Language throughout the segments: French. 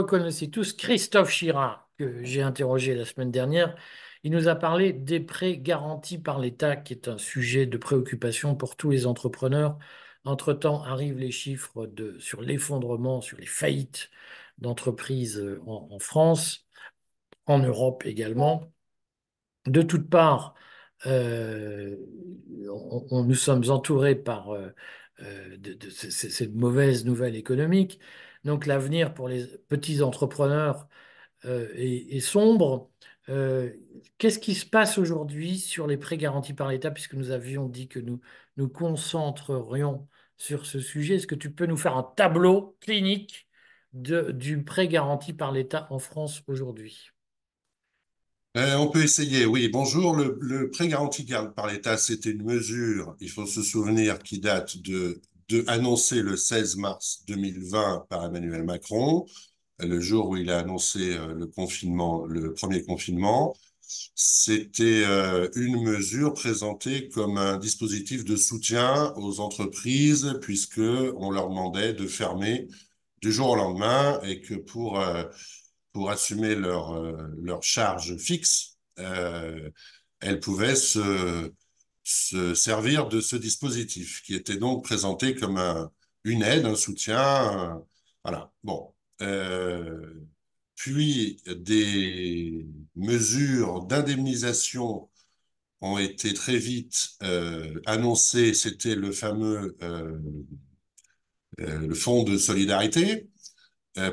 reconnaissez tous Christophe Chirard, que j'ai interrogé la semaine dernière. Il nous a parlé des prêts garantis par l'État, qui est un sujet de préoccupation pour tous les entrepreneurs. Entre-temps, arrivent les chiffres sur l'effondrement, sur les faillites d'entreprises en, en France, en Europe également. De toutes parts, euh, nous sommes entourés par euh, euh, cette mauvaise nouvelle économique. Donc l'avenir pour les petits entrepreneurs euh, est, sombre. Euh, qu'est-ce qui se passe aujourd'hui sur les prêts garantis par l'État, puisque nous avions dit que nous nous concentrerions sur ce sujet? Est-ce que tu peux nous faire un tableau clinique du prêt garanti par l'État en France aujourd'hui? Euh, on peut essayer, oui. Bonjour, le, le prêt garanti gar- par l'État, c'était une mesure, il faut se souvenir, qui date de, de annoncé le 16 mars 2020 par Emmanuel Macron, le jour où il a annoncé euh, le confinement, le premier confinement. C'était euh, une mesure présentée comme un dispositif de soutien aux entreprises, puisque on leur demandait de fermer du jour au lendemain et que pour euh, pour assumer leur, leur charge fixe, elles pouvaient se, se servir de ce dispositif, qui était donc présenté comme un, une aide, un soutien. voilà. Bon. Euh, puis des mesures d'indemnisation ont été très vite euh, annoncées. C'était le fameux euh, le fonds de solidarité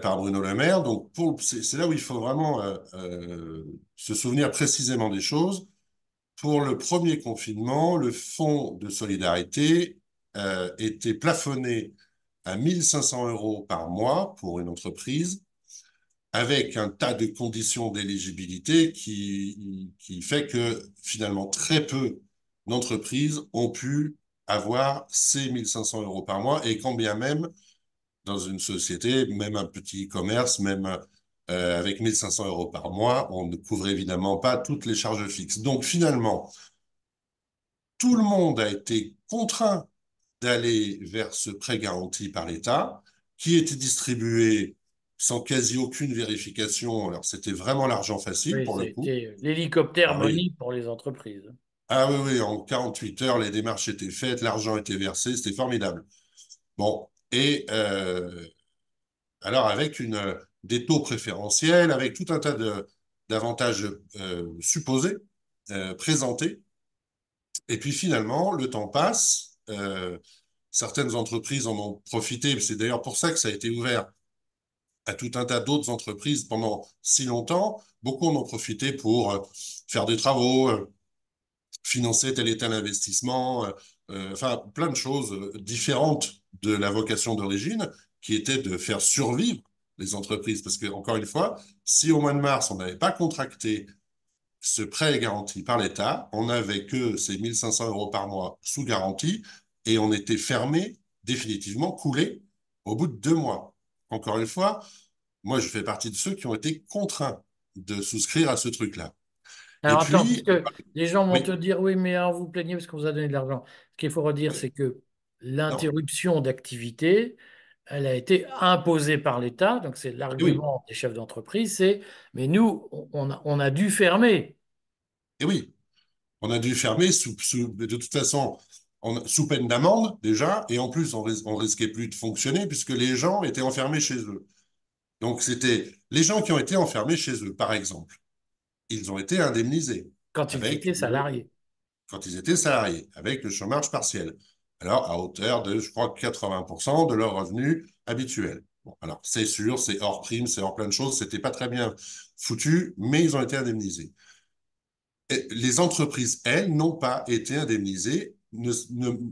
par Bruno Le Maire. Donc, c'est, là où il faut vraiment se souvenir précisément des choses. Pour le premier confinement, le fonds de solidarité euh, était plafonné à 1500 euros par mois pour une entreprise, avec un tas de conditions d'éligibilité qui, fait que finalement très peu d'entreprises ont pu avoir ces 1500 euros par mois, et quand bien même dans une société, même un petit commerce, même euh, avec 1500 euros par mois, on ne couvre évidemment pas toutes les charges fixes. Donc finalement, tout le monde a été contraint d'aller vers ce prêt garanti par l'État, qui était distribué sans quasi aucune vérification. Alors c'était vraiment l'argent facile Oui, pour le coup. c'était l'hélicoptère Ah money oui, pour les entreprises. ah oui, oui, en 48 heures, les démarches étaient faites, l'argent était versé, c'était formidable. Bon, et euh, Alors, avec une, euh, des taux préférentiels, avec tout un tas d'avantages euh, supposés, euh, présentés. Et puis finalement, le temps passe. euh, certaines entreprises en ont profité. C'est d'ailleurs pour ça que ça a été ouvert à tout un tas d'autres entreprises pendant si longtemps. Beaucoup en ont profité pour faire des travaux, financer tel et tel investissement, enfin plein de choses différentes de la vocation d'origine, qui était de faire survivre les entreprises. Parce que, encore une fois, si au mois de mars, on n'avait pas contracté ce prêt garanti par l'État, on n'avait que ces 1500 euros par mois sous garantie et on était fermé, définitivement coulé, au bout de deux mois. Encore une fois, moi, je fais partie de ceux qui ont été contraints de souscrire à ce truc-là. Et Alors attends, parce puis, que les gens vont te dire, oui, mais alors vous plaignez parce qu'on vous a donné de l'argent. Ce qu'il faut redire, oui, c'est que l'interruption d'activité, elle a été imposée par l'État. Donc c'est oui, l'argument des chefs d'entreprise, c'est, mais nous, on a, on a dû fermer. et oui, on a dû fermer sous, sous- de toute façon, on- sous peine d'amende déjà, et en plus, on, ris- on risquait plus de fonctionner puisque les gens étaient enfermés chez eux. Donc, c'était les gens qui ont été enfermés chez eux, par exemple. Ils ont été indemnisés quand ils avec étaient salariés. quand ils étaient salariés, avec le chômage partiel. Alors, à hauteur de, je crois, 80% de leur revenu habituel. Bon, alors, c'est sûr, c'est hors prime, c'est hors plein de choses, c'était pas très bien foutu, mais ils ont été indemnisés. Les entreprises, elles, n'ont pas été indemnisées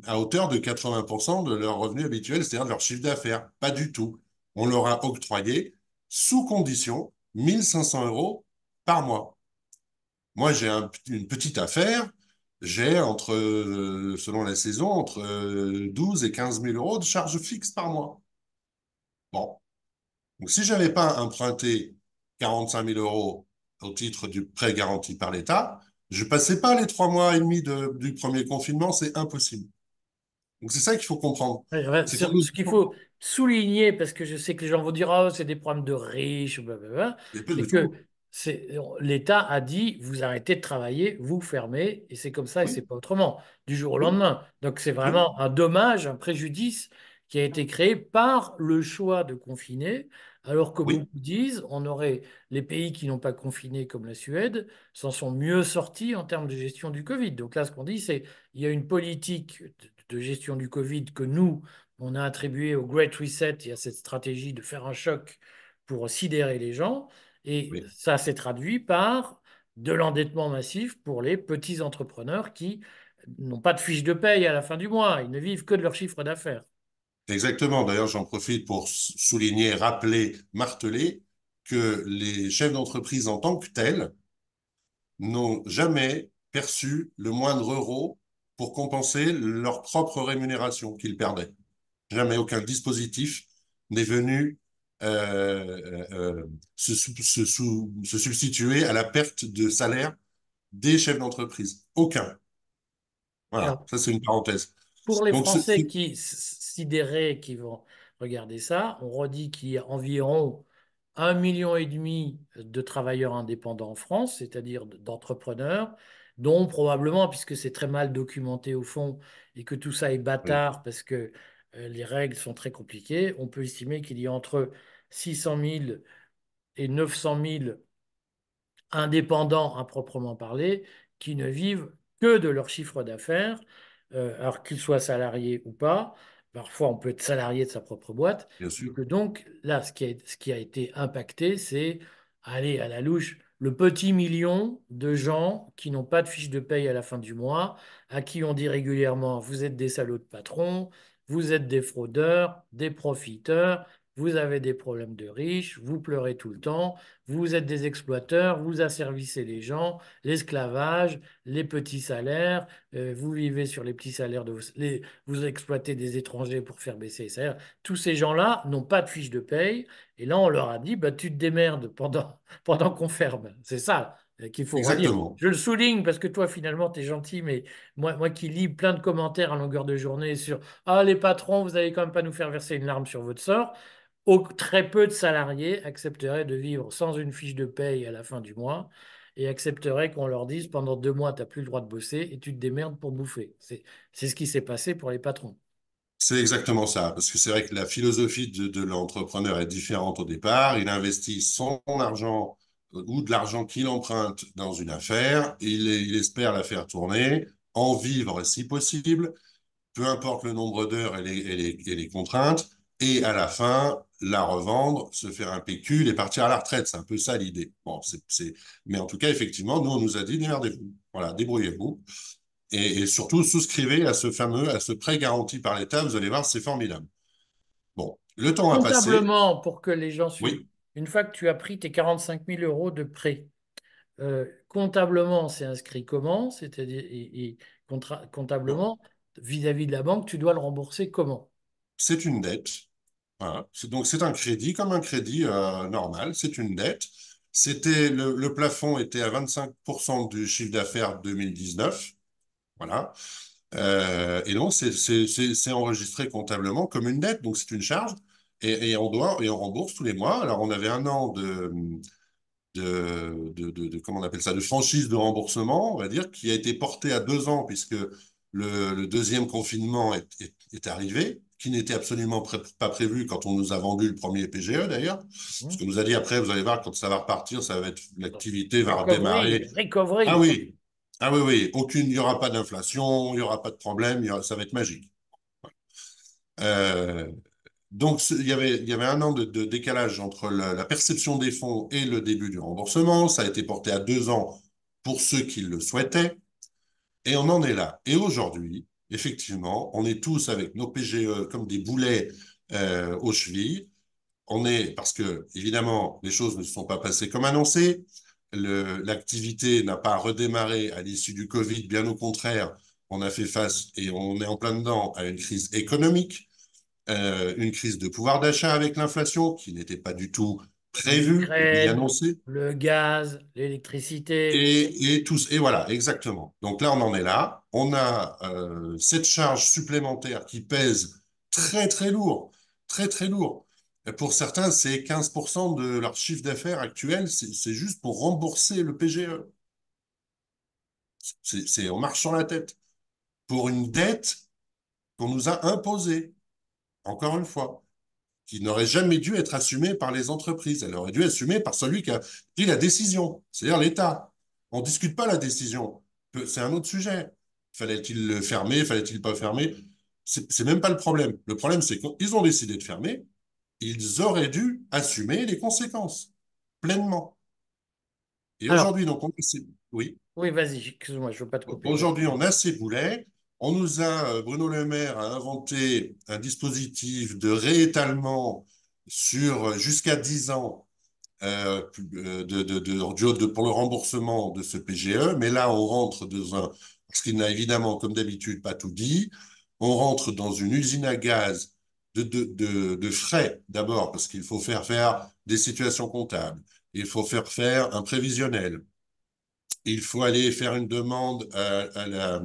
à hauteur de 80% de leur revenu habituel, c'est-à-dire de leur chiffre d'affaires. Pas du tout. On leur a octroyé, sous condition, 1500 euros par mois. Moi, j'ai un- une petite affaire, j'ai entre, euh, selon la saison, entre euh, 12 et 15 000 euros de charges fixes par mois. Bon. Donc, si j'avais pas emprunté 45 000 euros au titre du prêt garanti par l'État, je passais pas les trois mois et demi de- du premier confinement, c'est impossible. Donc c'est ça qu'il faut comprendre. Ouais, ouais, C'est. Ce qu'il faut souligner, parce que je sais que les gens vont dire, oh, c'est des problèmes de riches, blablabla, du que tout. l'État a dit, vous arrêtez de travailler, vous fermez, et c'est comme ça, et c'est pas autrement, du jour au lendemain. Donc c'est vraiment un dommage, un préjudice qui a été créé par le choix de confiner, alors que oui, beaucoup disent, on aurait les pays qui n'ont pas confiné, comme la Suède, s'en sont mieux sortis en termes de gestion du Covid. Donc là, ce qu'on dit, c'est il y a une politique de de gestion du Covid que nous, on a attribué au Great Reset et à cette stratégie de faire un choc pour sidérer les gens. Et oui. ça s'est traduit par de l'endettement massif pour les petits entrepreneurs qui n'ont pas de fiche de paye à la fin du mois. Ils ne vivent que de leur chiffre d'affaires. Exactement. D'ailleurs, j'en profite pour souligner, rappeler, marteler que les chefs d'entreprise en tant que tels n'ont jamais perçu le moindre euro pour compenser leur propre rémunération qu'ils perdaient. Jamais aucun dispositif n'est venu euh, euh, se, sou- se substituer à la perte de salaire des chefs d'entreprise. Aucun. Voilà, Alors, ça c'est une parenthèse. pour les Donc, ce- ce- Français qui sidérés, qui vont regarder ça, on redit qu'il y a environ un million et demi de travailleurs indépendants en France, c'est-à-dire d'entrepreneurs, dont probablement, puisque c'est très mal documenté au fond et que tout ça est oui, bâtard parce que euh, les règles sont très compliquées, on peut estimer qu'il y a entre 600 000 et 900 000 indépendants à proprement parler, qui ne vivent que de leur chiffre d'affaires, euh, alors qu'ils soient salariés ou pas. Parfois, on peut être salarié de sa propre boîte. bien Et sûr, que donc, là, ce qui a, ce qui a été impacté, c'est, aller à la louche, le petit million de gens qui n'ont pas de fiche de paye à la fin du mois, à qui on dit régulièrement, vous êtes des salauds de patrons, vous êtes des fraudeurs, des profiteurs, vous avez des problèmes de riches, vous pleurez tout le temps, vous êtes des exploiteurs, vous asservissez les gens, l'esclavage, les petits salaires, euh, vous vivez sur les petits salaires de vous exploitez des étrangers pour faire baisser les salaires. Tous ces gens-là n'ont pas de fiche de paye. Et là, on leur a dit, bah, tu te démerdes pendant, pendant qu'on ferme. C'est ça qu'il faut. Je le souligne parce que toi, finalement, tu es gentil, mais moi, moi qui lis plein de commentaires à longueur de journée sur Ah, les patrons, vous n'allez quand même pas nous faire verser une larme sur votre sort. Au- très peu de salariés accepteraient de vivre sans une fiche de paye à la fin du mois et accepteraient qu'on leur dise pendant deux mois, tu n'as plus le droit de bosser et tu te démerdes pour bouffer. C'est, c'est ce qui s'est passé pour les patrons. C'est exactement ça, parce que c'est vrai que la philosophie de, de l'entrepreneur est différente au départ. Il investit son argent euh, ou de l'argent qu'il emprunte dans une affaire, il, il espère la faire tourner, en vivre si possible, peu importe le nombre d'heures et les, et les, et les contraintes, et à la fin, la revendre, se faire un pécule et partir à la retraite. C'est un peu ça l'idée. Bon, c'est. Mais en tout cas, effectivement, nous, on nous a dit, démerdez-vous. Voilà, débrouillez-vous. Et, et surtout, souscrivez à ce fameux, à ce prêt garanti par l'État. Vous allez voir, c'est formidable. Bon, le temps a passé. Comptablement, pour que les gens suivent, Oui, une fois que tu as pris tes 45 000 euros de prêt, euh, comptablement, c'est inscrit comment? C'est-à-dire, comptablement, vis-à-vis de la banque, tu dois le rembourser comment? c'est une dette. Voilà. C'est- Donc, c'est un crédit comme un crédit euh, normal. C'est une dette. C'était le, plafond était à 25% du chiffre d'affaires 2019. Voilà. Euh, et donc, c'est enregistré comptablement comme une dette. Donc, c'est une charge. Et, et on doit, et on rembourse tous les mois. Alors, on avait un an de, de, de, de, de- comment on appelle ça, de franchise de remboursement, on va dire, qui a été porté à deux ans puisque le, le deuxième confinement est, est, est arrivé, qui n'était absolument pré pas prévu quand on nous a vendu le premier PGE d'ailleurs, parce Hein qu'on nous a dit après, vous allez voir, quand ça va repartir, ça va être, l'activité va Recovery, redémarrer. Ah oui, ah oui, oui, aucune, il n'y aura pas d'inflation, il n'y aura pas de problème, il y aura, ça va être magique. Euh, donc, il y avait, un an de, décalage entre la, la, perception des fonds et le début du remboursement. Ça a été porté à deux ans pour ceux qui le souhaitaient. Et on en est là. Et aujourd'hui, effectivement, on est tous avec nos PGE comme des boulets euh, aux chevilles. On est, parce que, évidemment, les choses ne se sont pas passées comme annoncé. L'activité n'a pas redémarré à l'issue du Covid. Bien au contraire, on a fait face, et on est en plein dedans, à une crise économique euh, une crise de pouvoir d'achat avec l'inflation qui n'était pas du tout prévu et l'Ukraine, annoncé. le gaz, l'électricité. Et, et tous, et voilà, exactement. Donc là, on en est là. On a euh, cette charge supplémentaire qui pèse très, très lourd, très, très lourd. Pour certains, c'est 15% de leur chiffre d'affaires actuel, c'est juste pour rembourser le PGE. C'est, on marche sur la tête pour une dette qu'on nous a imposée, encore une fois, qui n'aurait jamais dû être assumée par les entreprises. Elle aurait dû être assumée par celui qui a pris la décision, c'est-à-dire l'État. On ne discute pas la décision. C'est un autre sujet. Fallait-il le fermer? Fallait-il pas fermer? C'est même pas le problème. Le problème, c'est qu'ils ont décidé de fermer. Ils auraient dû assumer les conséquences pleinement. Et aujourd'hui, donc, on... oui. Oui, vas-y, excuse-moi, je ne veux pas te couper. Aujourd'hui, on a ces boulets. On nous a, euh, Bruno Le Maire a inventé un dispositif de réétalement sur jusqu'à 10 ans euh, pour le remboursement de ce PGE. Mais là, on rentre dans un, parce qu'il n'a évidemment, comme d'habitude, pas tout dit, on rentre dans une usine à gaz de, de frais, d'abord, parce qu'il faut faire faire des situations comptables, il faut faire faire un prévisionnel, il faut aller faire une demande à, la,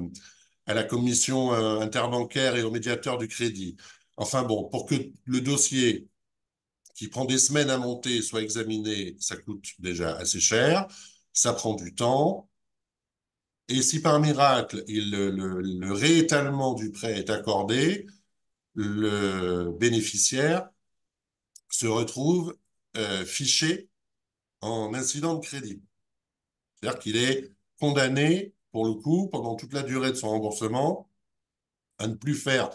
à la commission euh, interbancaire et au médiateur du crédit. Enfin bon, pour que le dossier qui prend des semaines à monter soit examiné, ça coûte déjà assez cher, ça prend du temps. Et si par miracle, le, réétalement du prêt est accordé, le bénéficiaire se retrouve euh, fiché en incident de crédit. C'est-à-dire qu'il est condamné, pour le coup, pendant toute la durée de son remboursement, à ne plus faire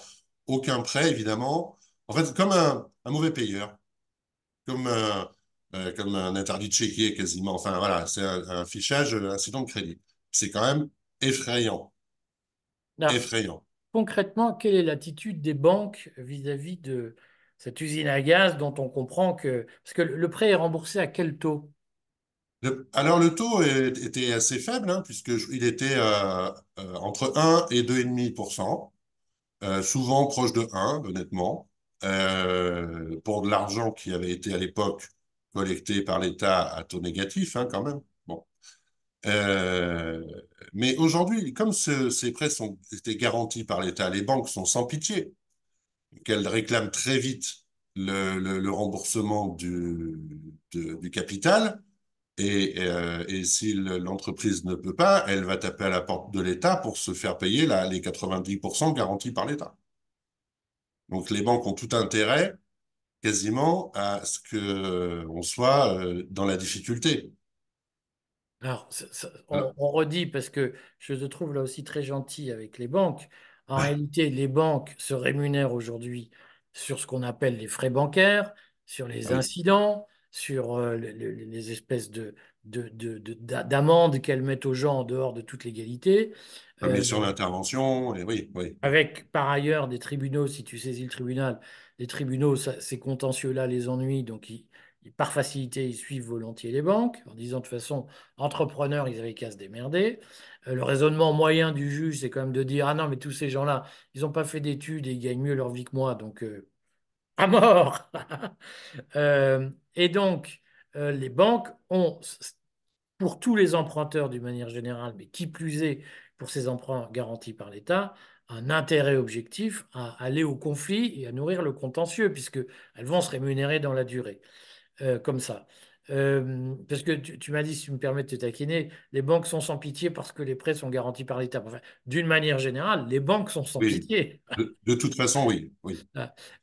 aucun prêt, évidemment. En fait, comme un, mauvais payeur, comme un, euh, comme un interdit de chéquier quasiment. Enfin, voilà, c'est un, fichage incident de crédit. C'est quand même effrayant. effrayant. Concrètement, quelle est l'attitude des banques vis-à-vis -vis de cette usine à gaz dont on comprend que... Parce que le prêt est remboursé à quel taux? Alors le taux était assez faible, hein, puisqu'il était euh, euh, entre 1 et 2,5%, euh, souvent proche de 1, honnêtement, pour de l'argent qui avait été à l'époque collecté par l'État à taux négatif, hein, quand même. Bon. mais aujourd'hui, comme ces prêts sont, étaient garantis par l'État, les banques sont sans pitié, qu'elles réclament très vite le, remboursement du, du capital. Et, euh, et si l'entreprise ne peut pas, elle va taper à la porte de l'État pour se faire payer la, les 90% garantis par l'État. Donc les banques ont tout intérêt quasiment à ce qu'on soit euh, dans la difficulté. Alors, on, on, redit parce que je te trouve là aussi très gentil avec les banques. En réalité, les banques se rémunèrent aujourd'hui sur ce qu'on appelle les frais bancaires, sur les incidents, sur euh, les espèces de, d'amendes qu'elles mettent aux gens en dehors de toute légalité. Ah, euh, sur l'intervention, oui, oui. Avec par ailleurs des tribunaux, si tu saisis le tribunal, les tribunaux, ces contentieux-là les ennuient, donc ils, par facilité, ils suivent volontiers les banques, en disant de toute façon, entrepreneurs, ils avaient qu'à se démerder. Euh, le raisonnement moyen du juge, c'est quand même de dire, ah non, mais tous ces gens-là, ils n'ont pas fait d'études et ils gagnent mieux leur vie que moi, donc à mort. Euh, et donc, euh, les banques ont, pour tous les emprunteurs d'une manière générale, mais qui plus est pour ces emprunts garantis par l'État, un intérêt objectif à aller au conflit et à nourrir le contentieux, puisqu'elles vont se rémunérer dans la durée, euh, comme ça. Parce que tu, m'as dit, si tu me permets de te taquiner, les banques sont sans pitié parce que les prêts sont garantis par l'État. D'une manière générale, les banques sont sans pitié. De, toute façon, oui. oui.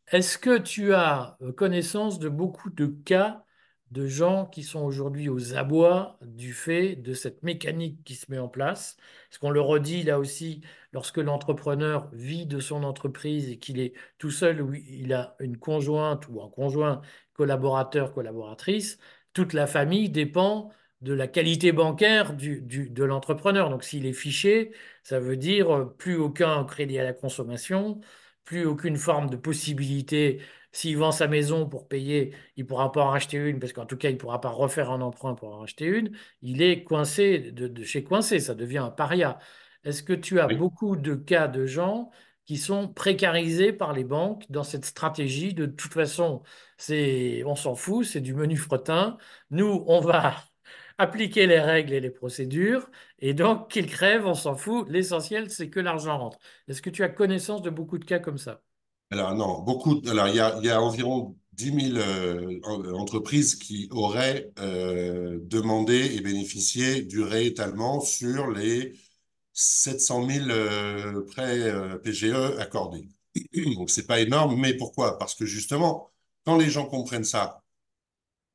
Est-ce que tu as euh, connaissance de beaucoup de cas de gens qui sont aujourd'hui aux abois du fait de cette mécanique qui se met en place? Parce qu'on le redit là aussi, lorsque l'entrepreneur vit de son entreprise et qu'il est tout seul ou il a une conjointe ou un conjoint collaborateur, collaboratrice, toute la famille dépend de la qualité bancaire du, de l'entrepreneur. Donc s'il est fiché, ça veut dire euh, plus aucun crédit à la consommation, plus aucune forme de possibilité. S'il vend sa maison pour payer, il ne pourra pas en racheter une, parce qu'en tout cas, il ne pourra pas refaire un emprunt pour en racheter une. Il est coincé de, chez coincé, ça devient un paria. Est-ce que tu as beaucoup de cas de gens qui sont précarisés par les banques dans cette stratégie de, toute façon, on s'en fout, c'est du menu fretin. Nous, on va appliquer les règles et les procédures, et donc qu'ils crèvent, on s'en fout. L'essentiel, c'est que l'argent rentre. Est-ce que tu as connaissance de beaucoup de cas comme ça? Alors non, beaucoup. Alors il y a, environ 10 000 euh, entreprises qui auraient euh, demandé et bénéficié du réétalement sur les 700 000 euh, prêts euh, PGE accordés. Donc c'est pas énorme, mais pourquoi? Parce que justement, quand les gens comprennent ça,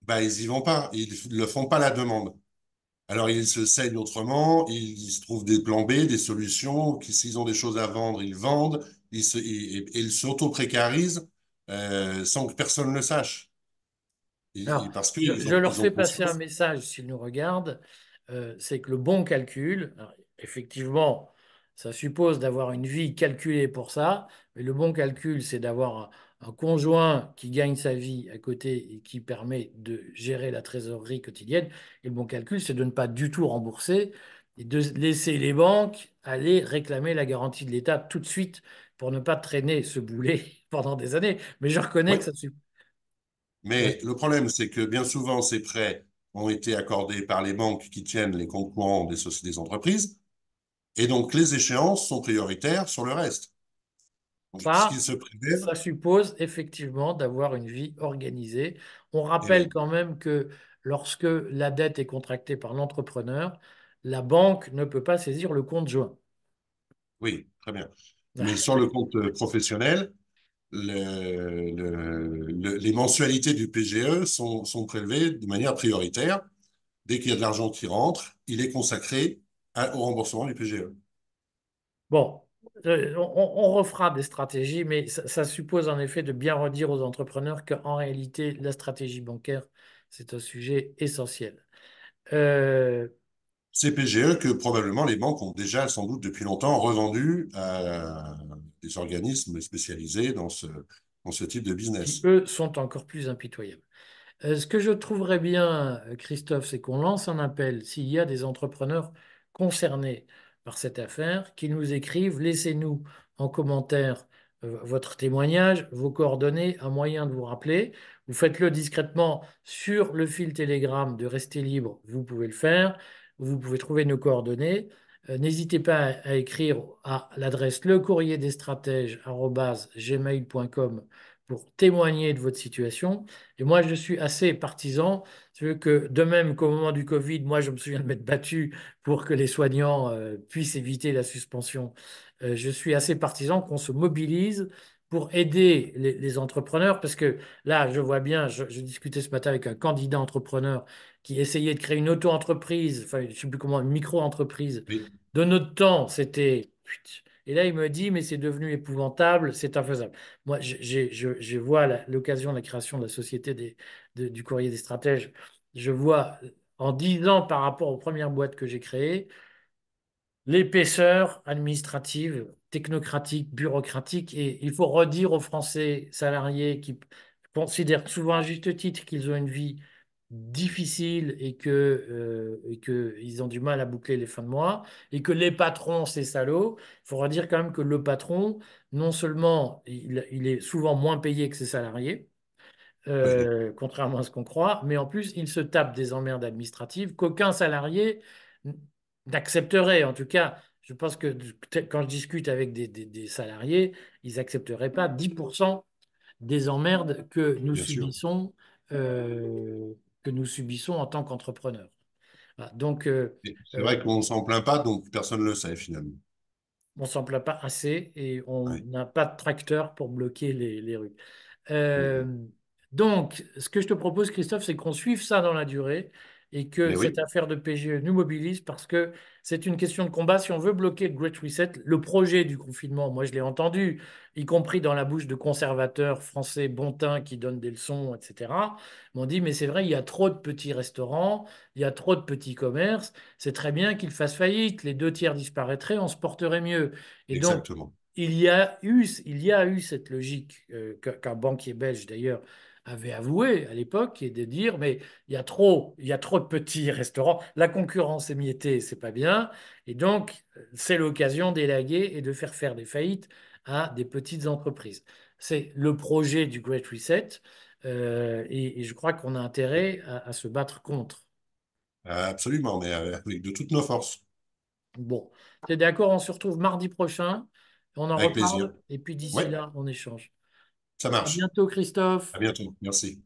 bah ils y vont pas, ils ne font pas la demande. Alors, ils se saignent autrement, ils, ils se trouvent des plans B, des solutions, s'ils ont des choses à vendre, ils vendent, ils s'auto-précarisent euh, sans que personne ne le sache. Et- et Alors, parce je, leur fais passer un message s'ils nous regardent, euh, c'est que le bon calcul, alors, effectivement, ça suppose d'avoir une vie calculée pour ça, mais le bon calcul, c'est d'avoir un, un conjoint qui gagne sa vie à côté et qui permet de gérer la trésorerie quotidienne. Et le bon calcul, c'est de ne pas du tout rembourser et de laisser les banques aller réclamer la garantie de l'État tout de suite pour ne pas traîner ce boulet pendant des années. Mais je reconnais Oui, que ça suppose. mais le problème, c'est que bien souvent, ces prêts ont été accordés par les banques qui tiennent les comptes courants des des entreprises, et donc les échéances sont prioritaires sur le reste. Donc, Ça, se suppose effectivement d'avoir une vie organisée. On rappelle quand même que lorsque la dette est contractée par l'entrepreneur, la banque ne peut pas saisir le compte joint. oui, très bien. Mais sur le compte professionnel, le- le- le- les mensualités du PGE sont, sont prélevées de manière prioritaire. Dès qu'il y a de l'argent qui rentre, il est consacré au remboursement du PGE. Bon, euh, on, on refera des stratégies, mais ça, ça suppose en effet de bien redire aux entrepreneurs qu'en réalité, la stratégie bancaire, c'est un sujet essentiel. Euh, Ces PGE que probablement les banques ont déjà sans doute depuis longtemps revendus à des organismes spécialisés dans ce, dans ce type de qui, business. eux, sont encore plus impitoyables. Euh, ce que je trouverais bien, Christophe, c'est qu'on lance un appel s'il y a des entrepreneurs concernés par cette affaire, qui nous écrivent, laissez-nous en commentaire euh, votre témoignage, vos coordonnées, un moyen de vous rappeler. Vous faites-le discrètement sur le fil Telegram de Rester Libre, vous pouvez le faire. Vous pouvez trouver nos coordonnées. Euh, N'hésitez pas à, écrire à l'adresse lecourrierdesstratèges@gmail.com pour témoigner de votre situation. Et moi, je suis assez partisan. Veux que, de même qu'au moment du Covid, moi, je me souviens de m'être battu pour que les soignants euh, puissent éviter la suspension. Euh, je suis assez partisan qu'on se mobilise pour aider les, les entrepreneurs, parce que là, je vois bien, je, je discutais ce matin avec un candidat entrepreneur qui essayait de créer une auto-entreprise, enfin, je ne sais plus comment, une micro-entreprise. Oui, De notre temps, c'était... Et là, il me dit, mais c'est devenu épouvantable, c'est infaisable. Moi, je, vois l'occasion de la création de la société du courrier des stratèges. Je vois, en 10 ans par rapport aux premières boîtes que j'ai créées, l'épaisseur administrative, technocratique, bureaucratique. Et il faut redire aux Français salariés qui considèrent souvent à juste titre qu'ils ont une vie difficile et que, euh, et que ils ont du mal à boucler les fins de mois et que les patrons, c'est salauds. Il faut redire quand même que le patron, non seulement il, il est souvent moins payé que ses salariés, euh, contrairement à ce qu'on croit, mais en plus, il se tape des emmerdes administratives qu'aucun salarié n'accepterait. En tout cas, je pense que quand je discute avec des, des- des salariés, ils n'accepteraient pas 10% des emmerdes que nous bien subissons, euh, que nous subissons en tant qu'entrepreneurs. Voilà. Donc, euh, C'est vrai qu'on ne s'en plaint pas, donc personne ne le sait finalement. on s'en plaint pas assez et on n'a pas de tracteur pour bloquer les, les rues. Euh, donc, ce que je te propose, Christophe, c'est qu'on suive ça dans la durée et que cette affaire de PGE nous mobilise parce que c'est une question de combat. Si on veut bloquer le Great Reset, le projet du confinement, moi je l'ai entendu, y compris dans la bouche de conservateurs français bontins qui donnent des leçons, etc., m'ont dit, mais c'est vrai, il y a trop de petits restaurants, il y a trop de petits commerces, c'est très bien qu'ils fassent faillite, les deux tiers disparaîtraient, on se porterait mieux. Et donc, exactement. il y a eu, il y a eu cette logique euh, qu'un banquier belge d'ailleurs avait avoué à l'époque, et de dire mais il y a trop, il y a trop de petits restaurants, la concurrence émiettée, c'est pas bien, et donc euh, c'est l'occasion d'élaguer et de faire faire des faillites à des petites entreprises. C'est le projet du Great Reset euh, et, et je crois qu'on a intérêt à, à se battre contre. Absolument, mais avec de toutes nos forces. Bon, tu es d'accord, on se retrouve mardi prochain, on en Avec plaisir. reparle et puis d'ici Ouais, là, on échange. Ça À marche. bientôt, Christophe. À bientôt. Merci.